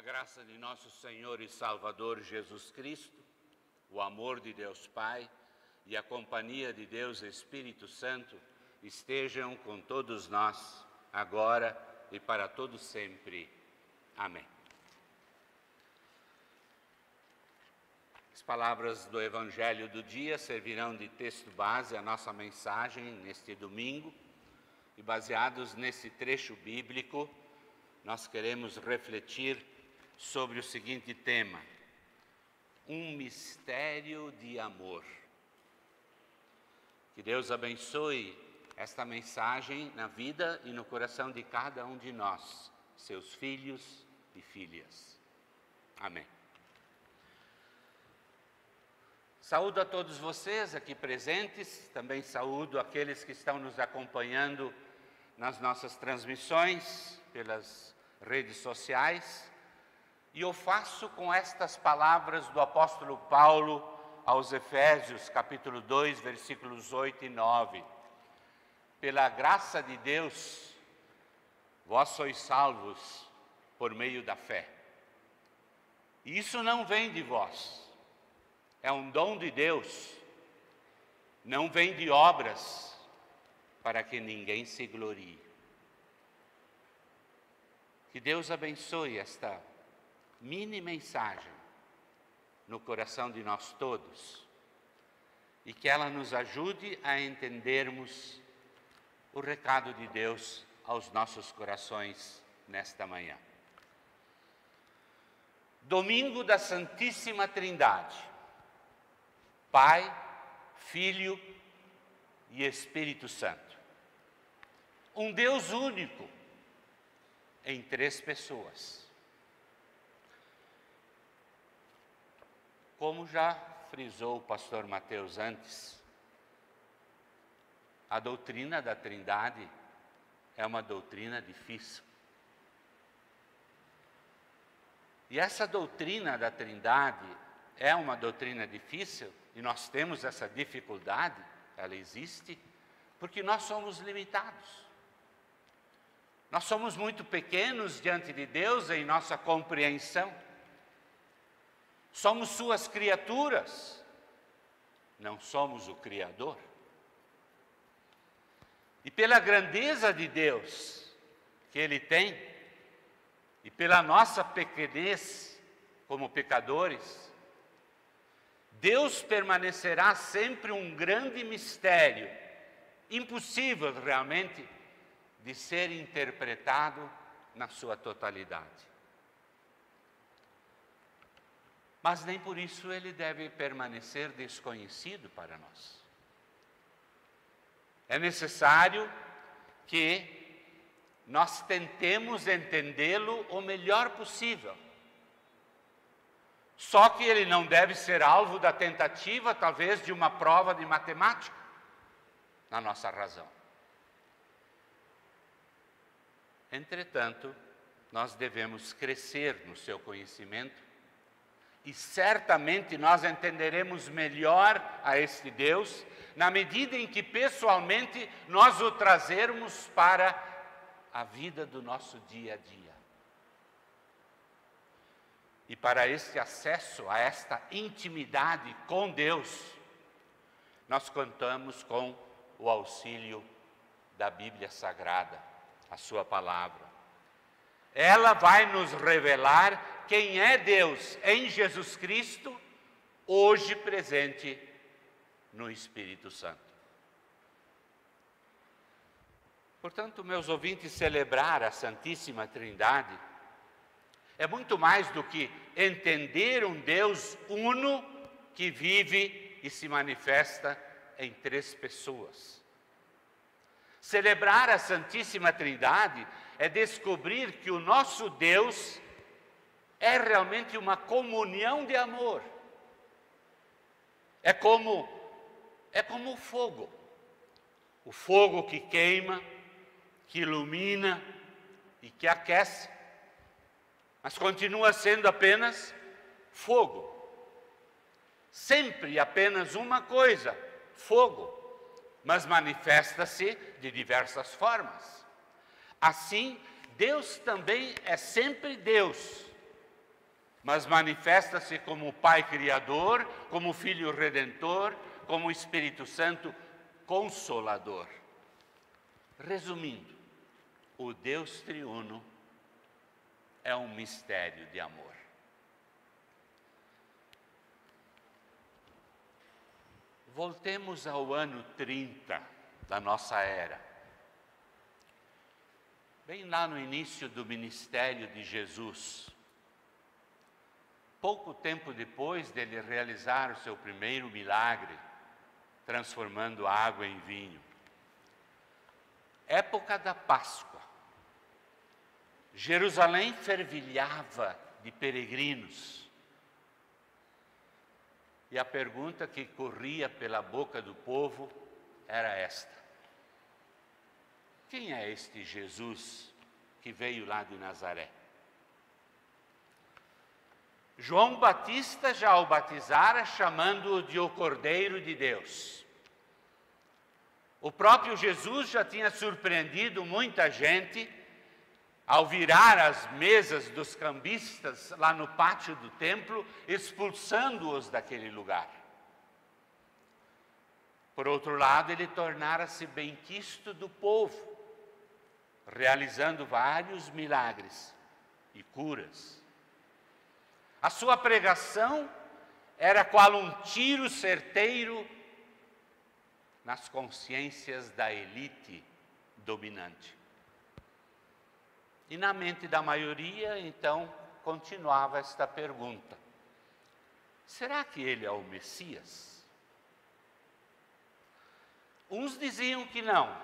A graça de nosso Senhor e Salvador Jesus Cristo, o amor de Deus Pai e a companhia de Deus Espírito Santo estejam com todos nós, agora e para todo sempre. Amém. As palavras do Evangelho do dia servirão de texto base à nossa mensagem neste domingo e baseados nesse trecho bíblico, nós queremos refletir sobre o seguinte tema: um mistério de amor. Que Deus abençoe esta mensagem na vida e no coração de cada um de nós, seus filhos e filhas. Amém. Saúdo a todos vocês aqui presentes, também saúdo aqueles que estão nos acompanhando nas nossas transmissões pelas redes sociais. E eu faço com estas palavras do apóstolo Paulo aos Efésios, capítulo 2, versículos 8 e 9. Pela graça de Deus, vós sois salvos por meio da fé. E isso não vem de vós, é um dom de Deus, não vem de obras, para que ninguém se glorie. Que Deus abençoe esta mini mensagem no coração de nós todos e que ela nos ajude a entendermos o recado de Deus aos nossos corações nesta manhã. Domingo da Santíssima Trindade, Pai, Filho e Espírito Santo. Um Deus único em três pessoas. Como já frisou o pastor Mateus antes, a doutrina da Trindade é uma doutrina difícil. E essa doutrina da Trindade é uma doutrina difícil, e nós temos essa dificuldade, ela existe, porque nós somos limitados. Nós somos muito pequenos diante de Deus em nossa compreensão somos suas criaturas, não somos o Criador. E pela grandeza de Deus que Ele tem, e pela nossa pequenez como pecadores, Deus permanecerá sempre um grande mistério, impossível realmente de ser interpretado na sua totalidade. Mas nem por isso ele deve permanecer desconhecido para nós. É necessário que nós tentemos entendê-lo o melhor possível. Só que ele não deve ser alvo da tentativa, talvez, de uma prova de matemática, na nossa razão. Entretanto, nós devemos crescer no seu conhecimento e certamente nós entenderemos melhor a este Deus na medida em que pessoalmente nós o trazermos para a vida do nosso dia a dia. E para este acesso a esta intimidade com Deus, nós contamos com o auxílio da Bíblia Sagrada, a Sua palavra. Ela vai nos revelar quem é Deus em Jesus Cristo, hoje presente no Espírito Santo. Portanto, meus ouvintes, celebrar a Santíssima Trindade é muito mais do que entender um Deus uno que vive e se manifesta em três pessoas. Celebrar a Santíssima Trindade é descobrir que o nosso Deus é realmente uma comunhão de amor. É como é como o fogo. O fogo que queima, que ilumina e que aquece, mas continua sendo apenas fogo. Sempre apenas uma coisa, fogo, mas manifesta-se de diversas formas. Assim, Deus também é sempre Deus mas manifesta-se como Pai Criador, como Filho Redentor, como Espírito Santo Consolador. Resumindo, o Deus triuno é um mistério de amor. Voltemos ao ano 30 da nossa era. Bem lá no início do ministério de Jesus. Pouco tempo depois dele realizar o seu primeiro milagre, transformando água em vinho. Época da Páscoa. Jerusalém fervilhava de peregrinos. E a pergunta que corria pela boca do povo era esta: Quem é este Jesus que veio lá de Nazaré? João Batista já o batizara chamando-o de o Cordeiro de Deus. O próprio Jesus já tinha surpreendido muita gente ao virar as mesas dos cambistas lá no pátio do templo, expulsando-os daquele lugar. Por outro lado, ele tornara-se benquisto do povo, realizando vários milagres e curas. A sua pregação era qual um tiro certeiro nas consciências da elite dominante. E na mente da maioria, então, continuava esta pergunta: será que ele é o Messias? Uns diziam que não,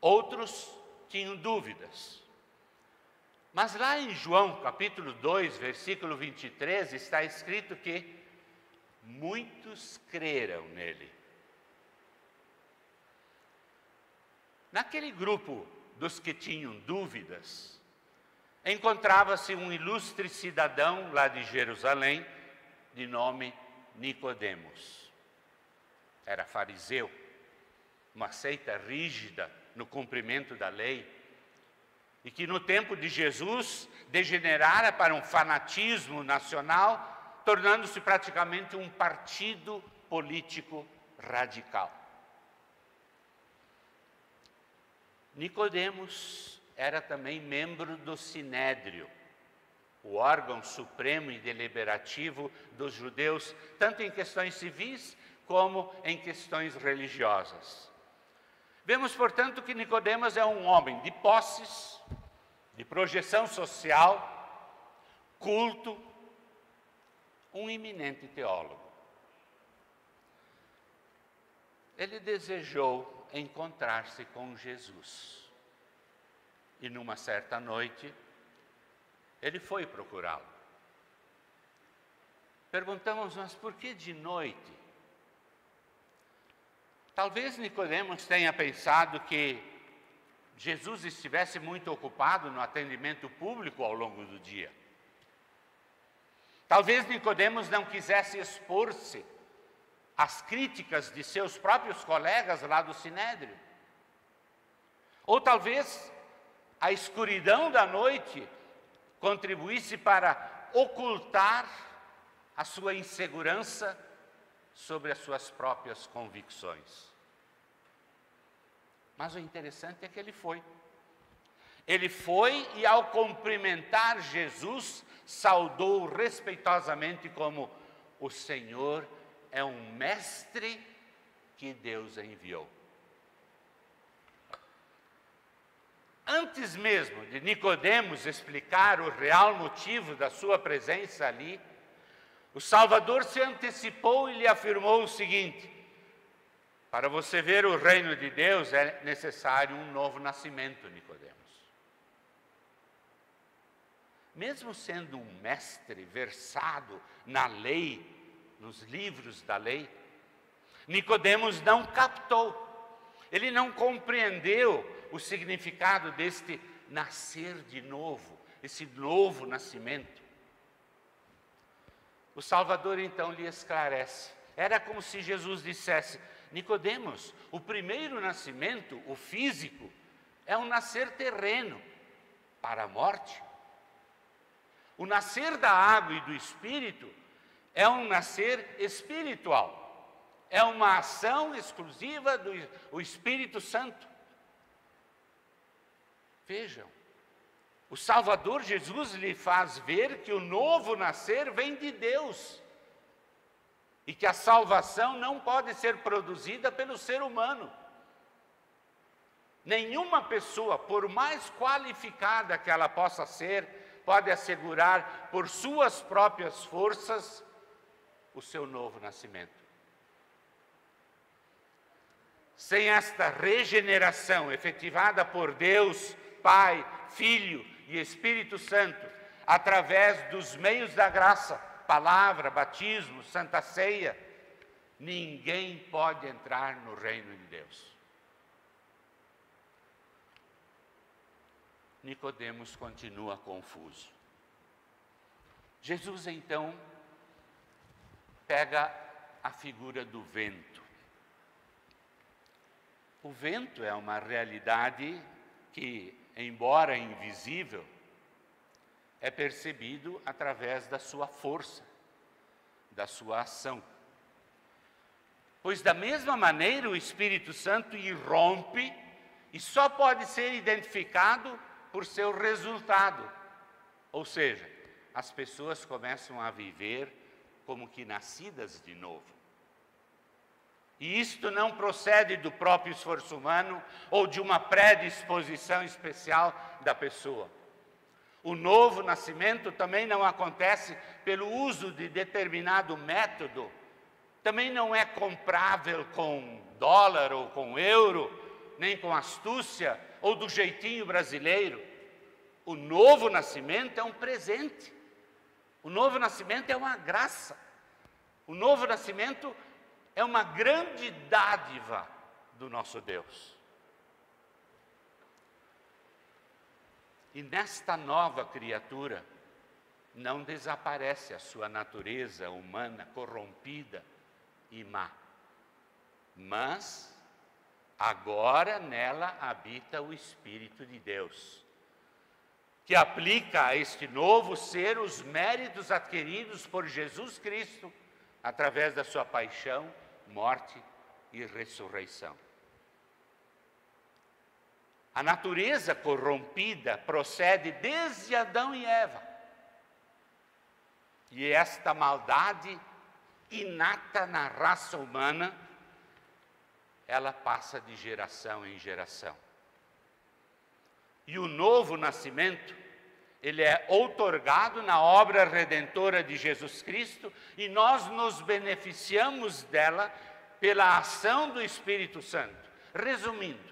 outros tinham dúvidas. Mas lá em João capítulo 2, versículo 23, está escrito que muitos creram nele. Naquele grupo dos que tinham dúvidas, encontrava-se um ilustre cidadão lá de Jerusalém, de nome Nicodemos. Era fariseu, uma seita rígida no cumprimento da lei e que no tempo de Jesus degenerara para um fanatismo nacional, tornando-se praticamente um partido político radical. Nicodemos era também membro do Sinédrio, o órgão supremo e deliberativo dos judeus, tanto em questões civis como em questões religiosas. Vemos, portanto, que Nicodemos é um homem de posses, de projeção social, culto, um iminente teólogo. Ele desejou encontrar-se com Jesus. E numa certa noite, ele foi procurá-lo. Perguntamos, mas por que de noite? Talvez Nicodemos tenha pensado que Jesus estivesse muito ocupado no atendimento público ao longo do dia. Talvez Nicodemos não quisesse expor-se às críticas de seus próprios colegas lá do Sinédrio. Ou talvez a escuridão da noite contribuísse para ocultar a sua insegurança sobre as suas próprias convicções. Mas o interessante é que ele foi. Ele foi e, ao cumprimentar Jesus, saudou respeitosamente como o Senhor é um mestre que Deus enviou. Antes mesmo de Nicodemos explicar o real motivo da sua presença ali, o Salvador se antecipou e lhe afirmou o seguinte: para você ver o reino de Deus é necessário um novo nascimento, Nicodemos. Mesmo sendo um mestre versado na lei, nos livros da lei, Nicodemos não captou. Ele não compreendeu o significado deste nascer de novo, esse novo nascimento. O Salvador então lhe esclarece. Era como se Jesus dissesse: Nicodemos, o primeiro nascimento, o físico, é um nascer terreno para a morte. O nascer da água e do espírito é um nascer espiritual. É uma ação exclusiva do Espírito Santo. Vejam, o Salvador Jesus lhe faz ver que o novo nascer vem de Deus e que a salvação não pode ser produzida pelo ser humano. Nenhuma pessoa, por mais qualificada que ela possa ser, pode assegurar por suas próprias forças o seu novo nascimento. Sem esta regeneração efetivada por Deus, Pai, Filho e Espírito Santo, através dos meios da graça, palavra, batismo, santa ceia, ninguém pode entrar no reino de Deus. Nicodemos continua confuso. Jesus então pega a figura do vento. O vento é uma realidade que, embora invisível, é percebido através da sua força, da sua ação. Pois, da mesma maneira, o Espírito Santo irrompe e só pode ser identificado por seu resultado. Ou seja, as pessoas começam a viver como que nascidas de novo. E isto não procede do próprio esforço humano ou de uma predisposição especial da pessoa. O novo nascimento também não acontece pelo uso de determinado método, também não é comprável com dólar ou com euro, nem com astúcia ou do jeitinho brasileiro. O novo nascimento é um presente. O novo nascimento é uma graça. O novo nascimento é uma grande dádiva do nosso Deus. E nesta nova criatura não desaparece a sua natureza humana corrompida e má, mas agora nela habita o Espírito de Deus que aplica a este novo ser os méritos adquiridos por Jesus Cristo através da sua paixão, morte e ressurreição. A natureza corrompida procede desde Adão e Eva. E esta maldade inata na raça humana, ela passa de geração em geração. E o novo nascimento, ele é outorgado na obra redentora de Jesus Cristo e nós nos beneficiamos dela pela ação do Espírito Santo. Resumindo,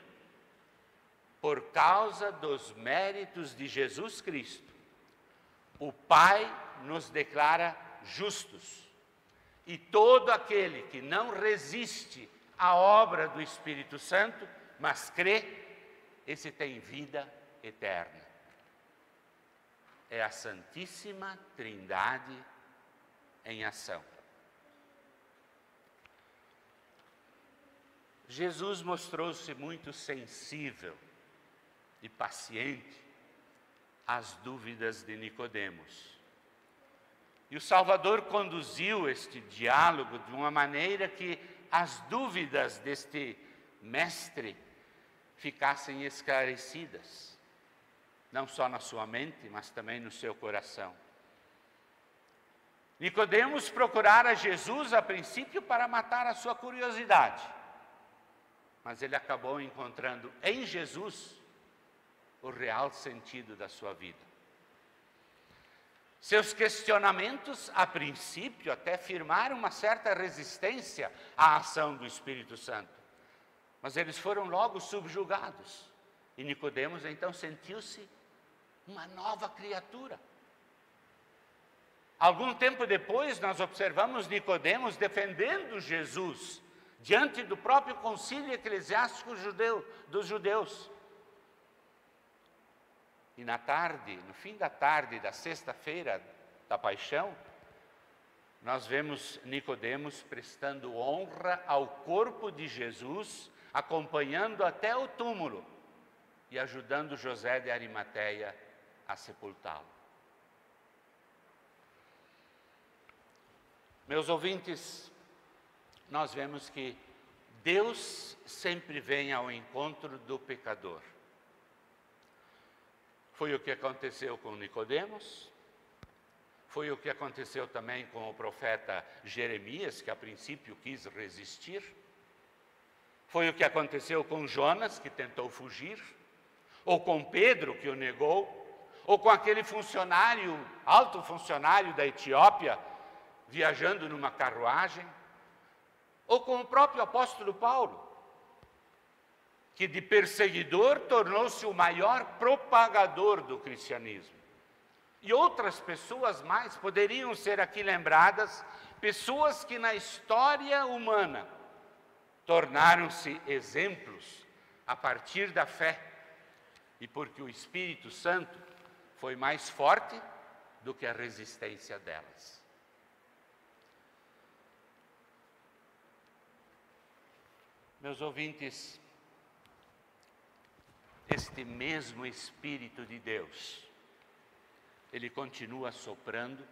por causa dos méritos de Jesus Cristo, o Pai nos declara justos. E todo aquele que não resiste à obra do Espírito Santo, mas crê, esse tem vida eterna. É a Santíssima Trindade em ação. Jesus mostrou-se muito sensível e paciente às dúvidas de Nicodemos. E o Salvador conduziu este diálogo de uma maneira que as dúvidas deste mestre ficassem esclarecidas não só na sua mente, mas também no seu coração. Nicodemos procurara Jesus a princípio para matar a sua curiosidade, mas ele acabou encontrando em Jesus o real sentido da sua vida. Seus questionamentos, a princípio, até firmaram uma certa resistência à ação do Espírito Santo, mas eles foram logo subjugados. E Nicodemos então sentiu-se uma nova criatura. Algum tempo depois, nós observamos Nicodemos defendendo Jesus diante do próprio concílio eclesiástico judeu, dos judeus. E na tarde, no fim da tarde da sexta-feira da Paixão, nós vemos Nicodemos prestando honra ao corpo de Jesus, acompanhando até o túmulo e ajudando José de Arimateia a sepultá-lo. Meus ouvintes, nós vemos que Deus sempre vem ao encontro do pecador. Foi o que aconteceu com Nicodemos, foi o que aconteceu também com o profeta Jeremias, que a princípio quis resistir. Foi o que aconteceu com Jonas, que tentou fugir, ou com Pedro, que o negou, ou com aquele funcionário, alto funcionário da Etiópia, viajando numa carruagem, ou com o próprio apóstolo Paulo, que de perseguidor tornou-se o maior propagador do cristianismo. E outras pessoas mais poderiam ser aqui lembradas, pessoas que na história humana tornaram-se exemplos a partir da fé, e porque o Espírito Santo foi mais forte do que a resistência delas. Meus ouvintes, este mesmo Espírito de Deus, ele continua soprando,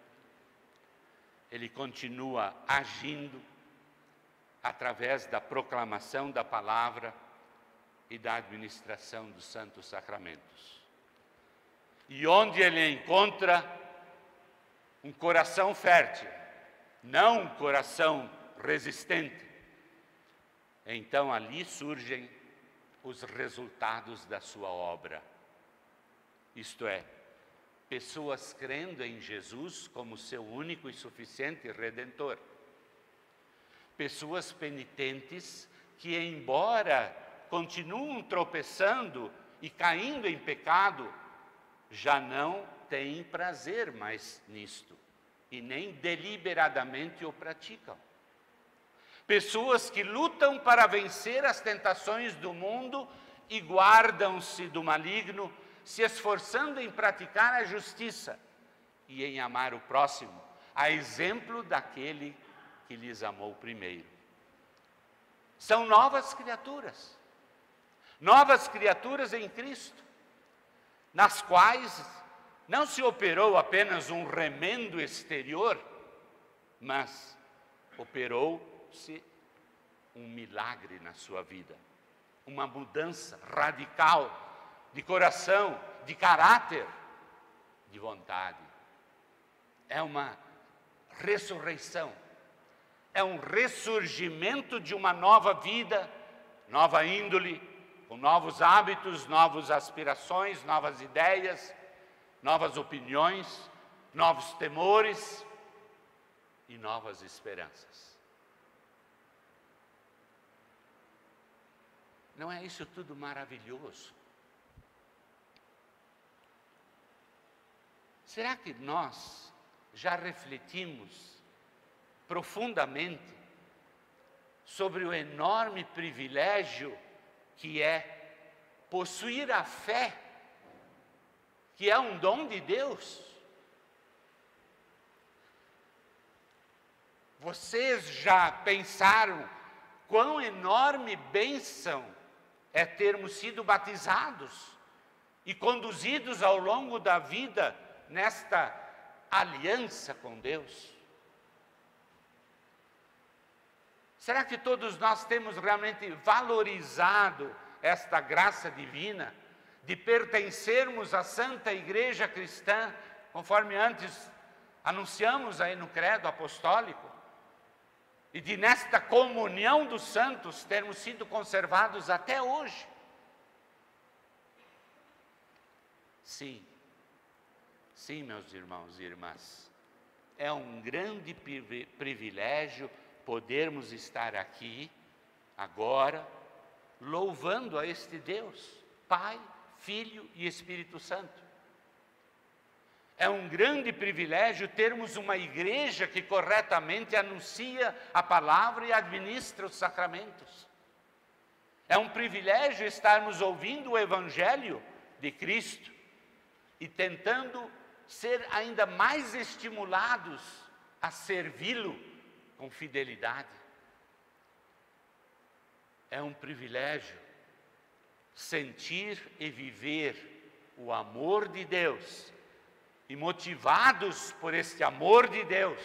ele continua agindo através da proclamação da palavra e da administração dos santos sacramentos. E onde ele encontra um coração fértil, não um coração resistente, então ali surgem os resultados da sua obra. Isto é, pessoas crendo em Jesus como seu único e suficiente redentor. Pessoas penitentes que, embora continuam tropeçando e caindo em pecado, já não têm prazer mais nisto e nem deliberadamente o praticam. Pessoas que lutam para vencer as tentações do mundo e guardam-se do maligno, se esforçando em praticar a justiça e em amar o próximo, a exemplo daquele que lhes amou primeiro. São novas criaturas, novas criaturas em Cristo, nas quais não se operou apenas um remendo exterior, mas operou se um milagre na sua vida, uma mudança radical de coração, de caráter, de vontade. É uma ressurreição, é um ressurgimento de uma nova vida, nova índole, com novos hábitos, novas aspirações, novas ideias, novas opiniões, novos temores e novas esperanças. Não é isso tudo maravilhoso? Será que nós já refletimos profundamente sobre o enorme privilégio que é possuir a fé, que é um dom de Deus? Vocês já pensaram quão enorme bênção é termos sido batizados e conduzidos ao longo da vida nesta aliança com Deus. Será que todos nós temos realmente valorizado esta graça divina de pertencermos à Santa Igreja Cristã, conforme antes anunciamos aí no credo apostólico? E de nesta comunhão dos santos termos sido conservados até hoje. Sim, sim, meus irmãos e irmãs, é um grande privilégio podermos estar aqui, agora, louvando a este Deus, Pai, Filho e Espírito Santo. É um grande privilégio termos uma igreja que corretamente anuncia a palavra e administra os sacramentos. É um privilégio estarmos ouvindo o Evangelho de Cristo e tentando ser ainda mais estimulados a servi-lo com fidelidade. É um privilégio sentir e viver o amor de Deus e motivados por este amor de Deus,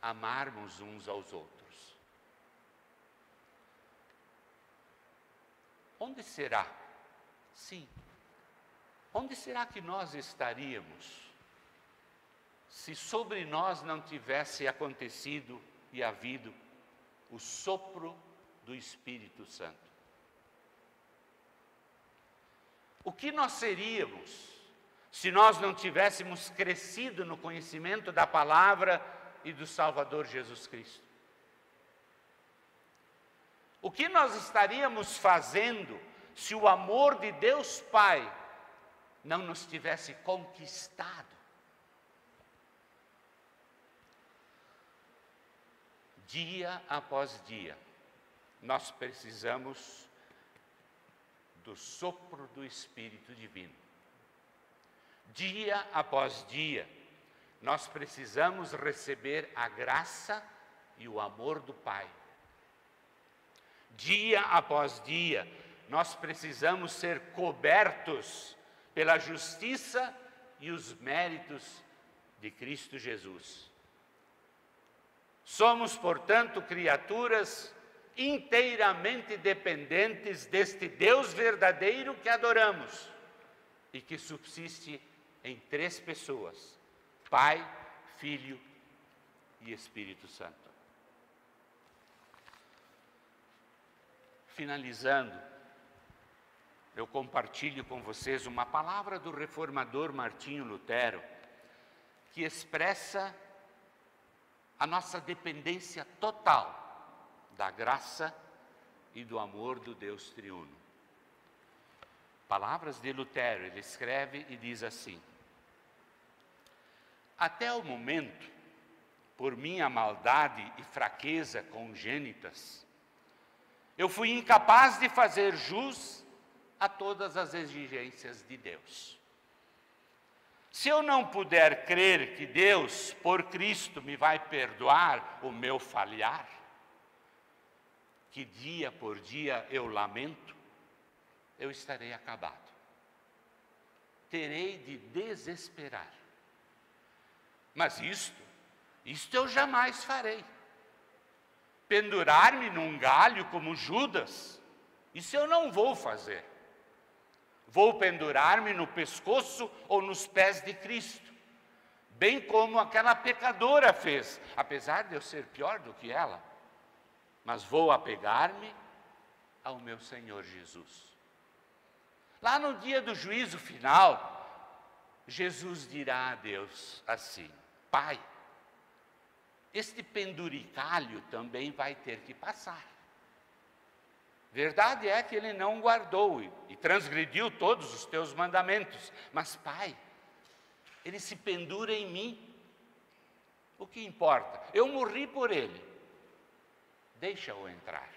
amarmos uns aos outros. Onde será? Sim. Onde será que nós estaríamos se sobre nós não tivesse acontecido e havido o sopro do Espírito Santo? O que nós seríamos se nós não tivéssemos crescido no conhecimento da palavra e do Salvador Jesus Cristo? O que nós estaríamos fazendo se o amor de Deus Pai não nos tivesse conquistado? Dia após dia, nós precisamos do sopro do Espírito Divino. Dia após dia, nós precisamos receber a graça e o amor do Pai dia após dia, nós precisamos ser cobertos pela justiça e os méritos de Cristo Jesus. Somos, portanto, criaturas inteiramente dependentes deste Deus verdadeiro que adoramos e que subsiste em três pessoas: Pai, Filho e Espírito Santo. finalizando, eu compartilho com vocês uma palavra do reformador Martinho Lutero, que expressa a nossa dependência total da graça e do amor do Deus triuno. Palavras de Lutero, ele escreve e diz assim: Até o momento, por minha maldade e fraqueza congênitas, eu fui incapaz de fazer jus a todas as exigências de Deus. Se eu não puder crer que Deus, por Cristo, me vai perdoar o meu falhar, que dia por dia eu lamento, eu estarei acabado. Terei de desesperar. Mas isto, isto eu jamais farei pendurar-me num galho como Judas, isso eu não vou fazer. Vou pendurar-me no pescoço ou nos pés de Cristo, bem como aquela pecadora fez, apesar de eu ser pior do que ela, mas vou apegar-me ao meu Senhor Jesus. Lá no dia do juízo final, Jesus dirá a Deus assim: Pai, este penduricalho também vai ter que passar. Verdade é que ele não guardou e transgrediu todos os teus mandamentos, mas, Pai, ele se pendura em mim. O que importa? Eu morri por ele. Deixa-o entrar.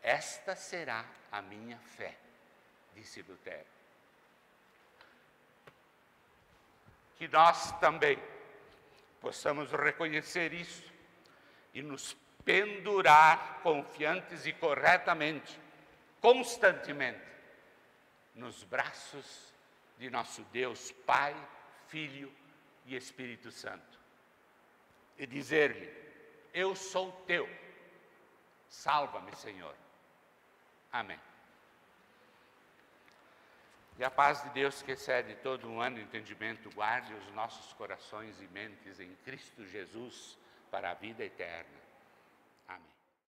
Esta será a minha fé, disse Lutero. Que nós também possamos reconhecer isso e nos pendurar confiantes e corretamente, constantemente, nos braços de nosso Deus Pai, Filho e Espírito Santo. E dizer-lhe: Eu sou teu, salva-me, Senhor. Amém. E a paz de Deus, que excede todo um ano entendimento, guarde os nossos corações e mentes em Cristo Jesus para a vida eterna.